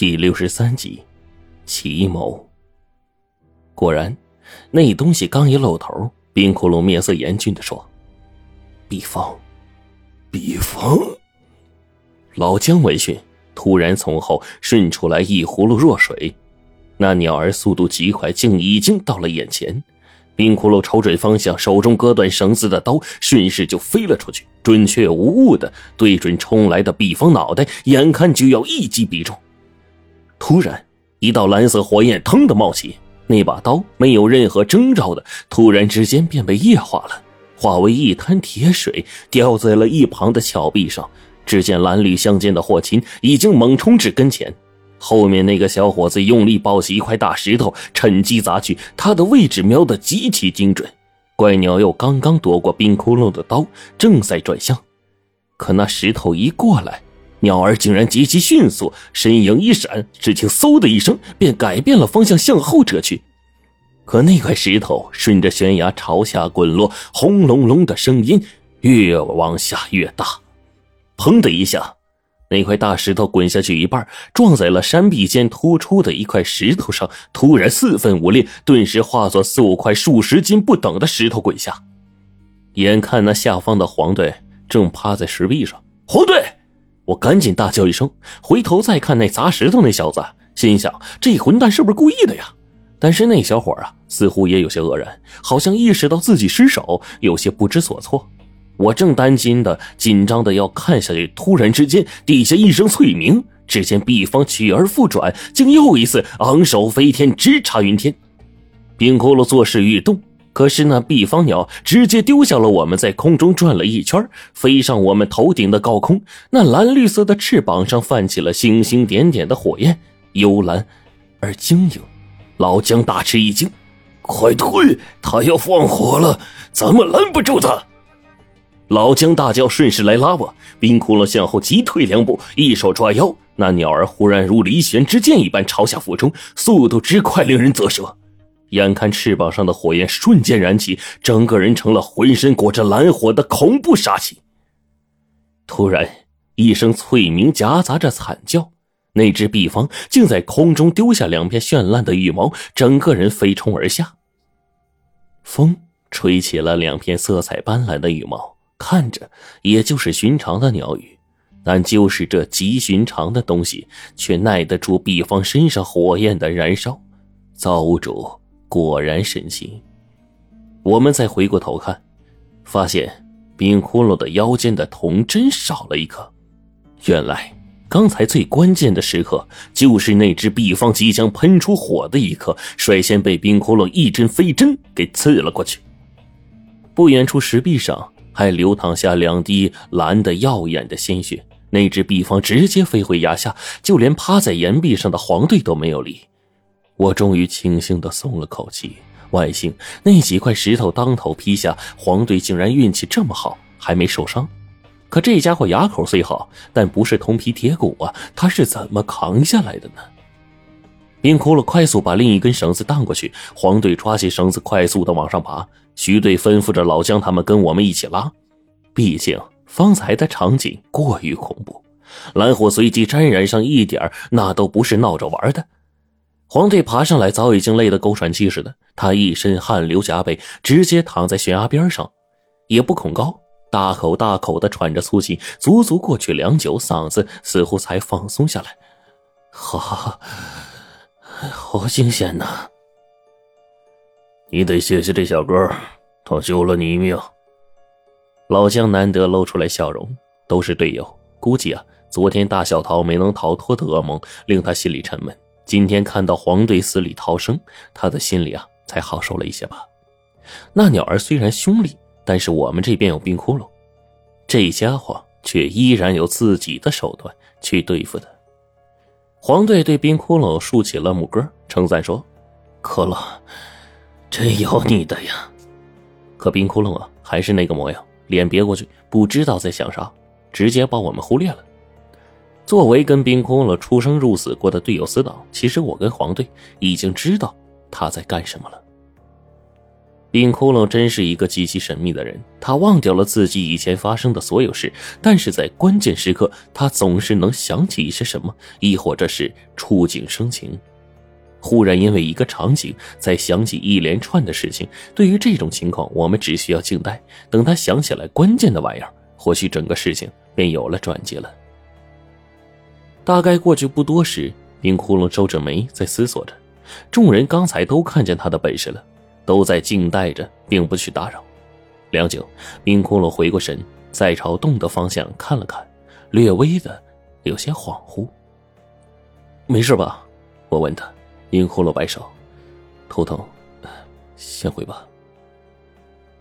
第六十三集，奇谋。果然，那东西刚一露头，冰窟窿面色严峻的说：“毕方，毕方。”老姜闻讯，突然从后顺出来一葫芦弱水，那鸟儿速度极快，竟已经到了眼前。冰窟窿瞅准方向，手中割断绳子的刀顺势就飞了出去，准确无误的对准冲来的毕方脑袋，眼看就要一击必中。突然，一道蓝色火焰腾的冒起，那把刀没有任何征兆的，突然之间便被液化了，化为一滩铁水，掉在了一旁的峭壁上。只见蓝绿相间的霍琴已经猛冲至跟前。后面那个小伙子用力抱起一块大石头，趁机砸去。他的位置瞄得极其精准。怪鸟又刚刚躲过冰窟窿的刀，正在转向，可那石头一过来，鸟儿竟然极其迅速，身影一闪，只听嗖的一声，便改变了方向，向后折去。可那块石头顺着悬崖朝下滚落，轰隆隆的声音越往下越大，砰的一下。那块大石头滚下去一半，撞在了山壁间突出的一块石头上，突然四分五裂，顿时化作四五块数十斤不等的石头滚下。眼看那下方的黄队正趴在石壁上，黄队，我赶紧大叫一声，回头再看那砸石头那小子，心想这混蛋是不是故意的呀？但是那小伙啊，似乎也有些愕然，好像意识到自己失手，有些不知所措。我正担心的、紧张的要看下去，突然之间，底下一声脆鸣，只见毕方取而复转，竟又一次昂首飞天，直插云天。冰骷髅作势欲动，可是那毕方鸟直接丢下了我们，在空中转了一圈，飞上我们头顶的高空。那蓝绿色的翅膀上泛起了星星点点的火焰，幽蓝而晶莹。老姜大吃一惊：“快退！他要放火了，咱们拦不住他。”老姜大叫，顺势来拉我。冰窟窿向后急退两步，一手抓腰。那鸟儿忽然如离弦之箭一般朝下俯冲，速度之快，令人啧舌。眼看翅膀上的火焰瞬间燃起，整个人成了浑身裹着蓝火的恐怖杀气。突然，一声脆鸣夹杂着惨叫，那只毕方竟在空中丢下两片绚烂的羽毛，整个人飞冲而下。风吹起了两片色彩斑斓的羽毛。看着也就是寻常的鸟语，但就是这极寻常的东西，却耐得住毕方身上火焰的燃烧。造物主果然神奇。我们再回过头看，发现冰窟窿的腰间的铜针少了一颗。原来刚才最关键的时刻，就是那只毕方即将喷出火的一刻，率先被冰窟窿一针飞针给刺了过去。不远处石壁上。还流淌下两滴蓝的耀眼的鲜血，那只毕方直接飞回崖下，就连趴在岩壁上的黄队都没有理。我终于庆幸的松了口气，万幸那几块石头当头劈下，黄队竟然运气这么好，还没受伤。可这家伙牙口虽好，但不是铜皮铁骨啊，他是怎么扛下来的呢？冰窟窿快速把另一根绳子荡过去，黄队抓起绳子，快速的往上爬。徐队吩咐着老姜他们跟我们一起拉，毕竟方才的场景过于恐怖，蓝火随即沾染上一点那都不是闹着玩的。黄队爬上来，早已经累得狗喘气似的，他一身汗流浃背，直接躺在悬崖边上，也不恐高，大口大口的喘着粗气，足足过去良久，嗓子似乎才放松下来。好，好惊险呐！你得谢谢这小哥，他救了你一命。老姜难得露出来笑容，都是队友。估计啊，昨天大小桃没能逃脱的噩梦令他心里沉闷。今天看到黄队死里逃生，他的心里啊才好受了一些吧。那鸟儿虽然凶厉，但是我们这边有冰窟窿，这家伙却依然有自己的手段去对付他。黄队对冰窟窿竖起了拇哥，称赞说：“可乐。”真有你的呀！可冰窟窿啊，还是那个模样，脸别过去，不知道在想啥，直接把我们忽略了。作为跟冰窟窿出生入死过的队友死党，其实我跟黄队已经知道他在干什么了。冰窟窿真是一个极其神秘的人，他忘掉了自己以前发生的所有事，但是在关键时刻，他总是能想起一些什么，亦或者是触景生情。忽然因为一个场景，再想起一连串的事情。对于这种情况，我们只需要静待，等他想起来关键的玩意儿，或许整个事情便有了转机了。大概过去不多时，冰窟窿皱着眉在思索着，众人刚才都看见他的本事了。都在静待着，并不去打扰。良久，冰窟窿回过神，再朝洞的方向看了看，略微的有些恍惚。没事吧？我问他。冰窟窿摆手，头疼，先回吧。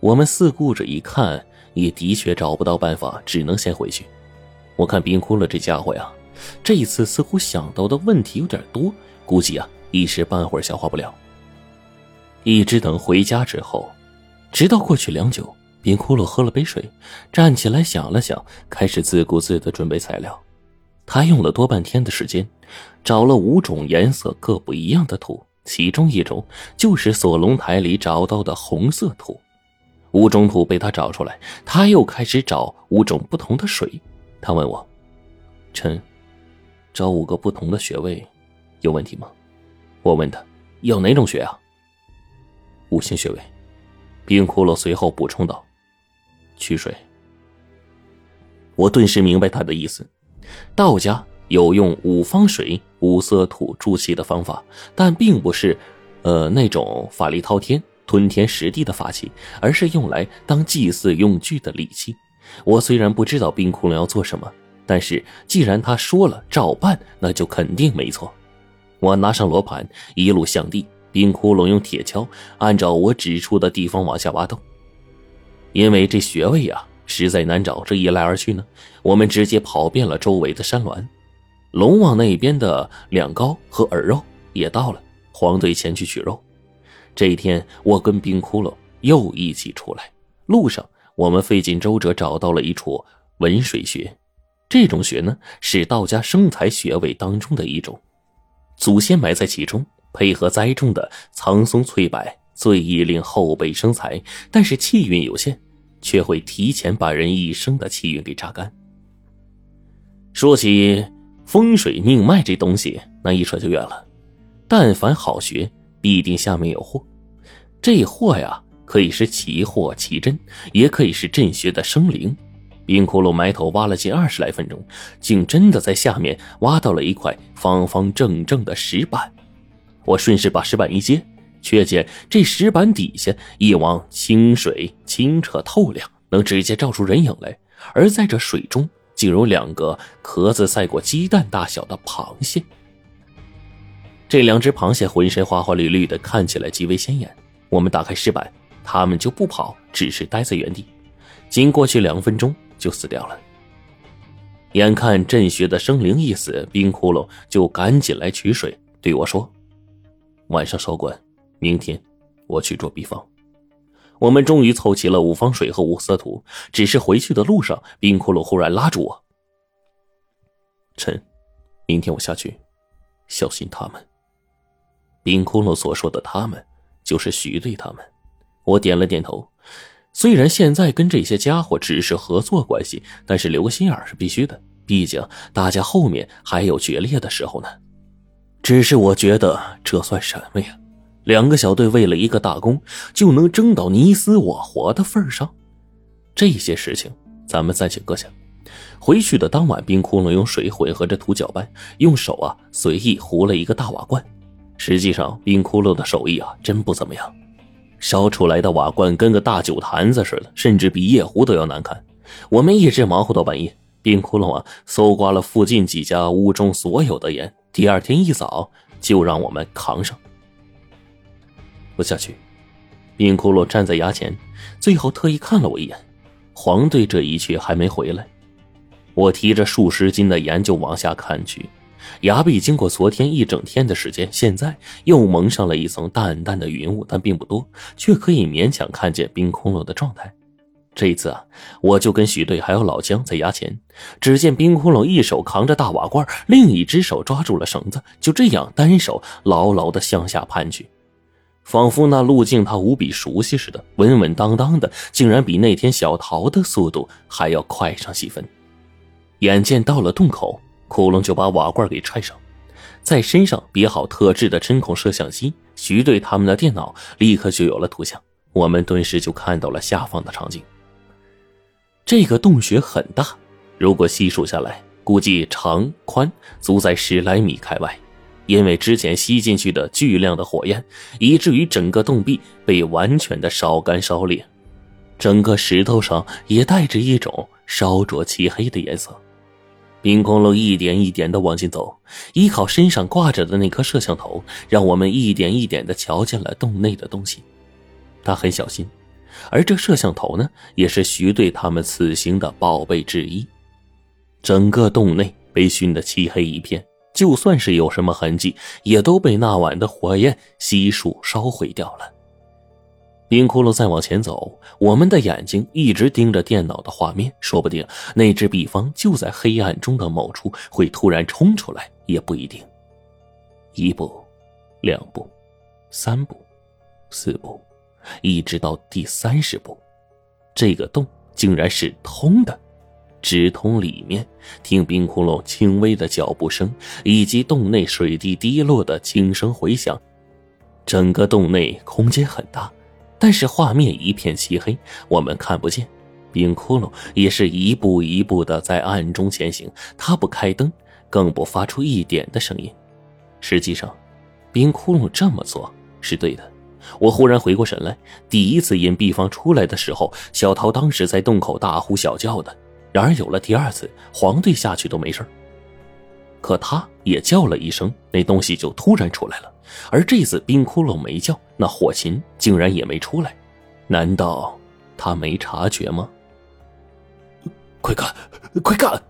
我们四顾着一看，也的确找不到办法，只能先回去。我看冰窟窿这家伙呀，这一次似乎想到的问题有点多，估计啊一时半会儿消化不了。一直等回家之后，直到过去良久，冰窟窿喝了杯水，站起来想了想，开始自顾自的准备材料。他用了多半天的时间，找了五种颜色各不一样的土，其中一种就是锁龙台里找到的红色土。五种土被他找出来，他又开始找五种不同的水。他问我：“陈，找五个不同的穴位，有问题吗？”我问他：“要哪种穴啊？”五行穴位，冰窟窿随后补充道：“取水。”我顿时明白他的意思。道家有用五方水、五色土助气的方法，但并不是，呃，那种法力滔天、吞天食地的法器，而是用来当祭祀用具的利器。我虽然不知道冰窟窿要做什么，但是既然他说了照办，那就肯定没错。我拿上罗盘，一路向地。冰窟窿用铁锹按照我指出的地方往下挖洞，因为这穴位啊实在难找，这一来二去呢，我们直接跑遍了周围的山峦。龙王那边的两高和耳肉也到了，黄队前去取肉。这一天，我跟冰窟窿又一起出来，路上我们费尽周折找到了一处文水穴，这种穴呢是道家生财穴位当中的一种，祖先埋在其中。配合栽种的苍松翠柏，最易令后辈生财，但是气运有限，却会提前把人一生的气运给榨干。说起风水命脉这东西，那一扯就远了。但凡好学，必定下面有货。这货呀，可以是奇货奇珍，也可以是镇穴的生灵。冰窟窿埋头挖了近二十来分钟，竟真的在下面挖到了一块方方正正的石板。我顺势把石板一接，却见这石板底下一汪清水清澈透亮，能直接照出人影来。而在这水中，竟有两个壳子赛过鸡蛋大小的螃蟹。这两只螃蟹浑身花花绿绿的，看起来极为鲜艳。我们打开石板，它们就不跑，只是待在原地。仅过去两分钟，就死掉了。眼看镇穴的生灵一死，冰窟窿就赶紧来取水，对我说。晚上少管，明天我去做毕方。我们终于凑齐了五方水和五色土，只是回去的路上，冰窟窿忽然拉住我：“臣，明天我下去，小心他们。”冰窟窿所说的“他们”，就是徐队他们。我点了点头。虽然现在跟这些家伙只是合作关系，但是留个心眼是必须的，毕竟大家后面还有决裂的时候呢。只是我觉得这算什么呀？两个小队为了一个大功，就能争到你死我活的份上？这些事情咱们暂且搁下。回去的当晚，冰窟窿用水混合着土搅拌，用手啊随意糊了一个大瓦罐。实际上，冰窟窿的手艺啊真不怎么样，烧出来的瓦罐跟个大酒坛子似的，甚至比夜壶都要难看。我们一直忙活到半夜，冰窟窿啊搜刮了附近几家屋中所有的盐。第二天一早就让我们扛上。我下去，冰窟窿站在崖前，最后特意看了我一眼。黄队这一去还没回来，我提着数十斤的盐就往下看去。崖壁经过昨天一整天的时间，现在又蒙上了一层淡淡的云雾，但并不多，却可以勉强看见冰窟窿的状态。这一次啊，我就跟许队还有老姜在崖前。只见冰窟窿一手扛着大瓦罐，另一只手抓住了绳子，就这样单手牢牢的向下攀去。仿佛那路径他无比熟悉似的，稳稳当当的，竟然比那天小桃的速度还要快上几分。眼见到了洞口，窟窿就把瓦罐给拆上，在身上别好特制的针孔摄像机，徐队他们的电脑立刻就有了图像，我们顿时就看到了下方的场景。这个洞穴很大，如果细数下来，估计长宽足在十来米开外。因为之前吸进去的巨量的火焰，以至于整个洞壁被完全的烧干烧裂，整个石头上也带着一种烧灼漆黑的颜色。冰空龙一点一点的往前走，依靠身上挂着的那颗摄像头，让我们一点一点的瞧见了洞内的东西。他很小心，而这摄像头呢，也是徐队他们此行的宝贝之一。整个洞内被熏得漆黑一片。就算是有什么痕迹，也都被那晚的火焰悉数烧毁掉了。冰窟窿再往前走，我们的眼睛一直盯着电脑的画面，说不定那只壁方就在黑暗中的某处会突然冲出来，也不一定。一步，两步，三步，四步，一直到第三十步，这个洞竟然是通的。直通里面，听冰窟窿轻微的脚步声，以及洞内水滴滴落的轻声回响。整个洞内空间很大，但是画面一片漆黑，我们看不见。冰窟窿也是一步一步的在暗中前行，他不开灯，更不发出一点的声音。实际上，冰窟窿这么做是对的。我忽然回过神来，第一次引壁方出来的时候，小桃当时在洞口大呼小叫的。然而有了第二次，黄队下去都没事可他也叫了一声，那东西就突然出来了。而这次冰窟窿没叫，那火琴竟然也没出来，难道他没察觉吗？快看，快看！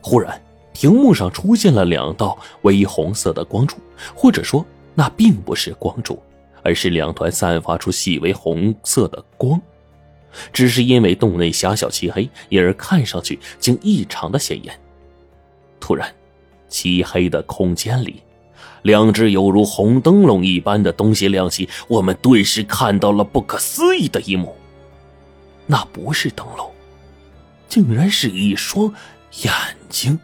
忽然，屏幕上出现了两道微红色的光柱，或者说，那并不是光柱，而是两团散发出细微红色的光。只是因为洞内狭小漆黑，因而看上去竟异常的显眼。突然，漆黑的空间里，两只犹如红灯笼一般的东西亮起，我们顿时看到了不可思议的一幕。那不是灯笼，竟然是一双眼睛。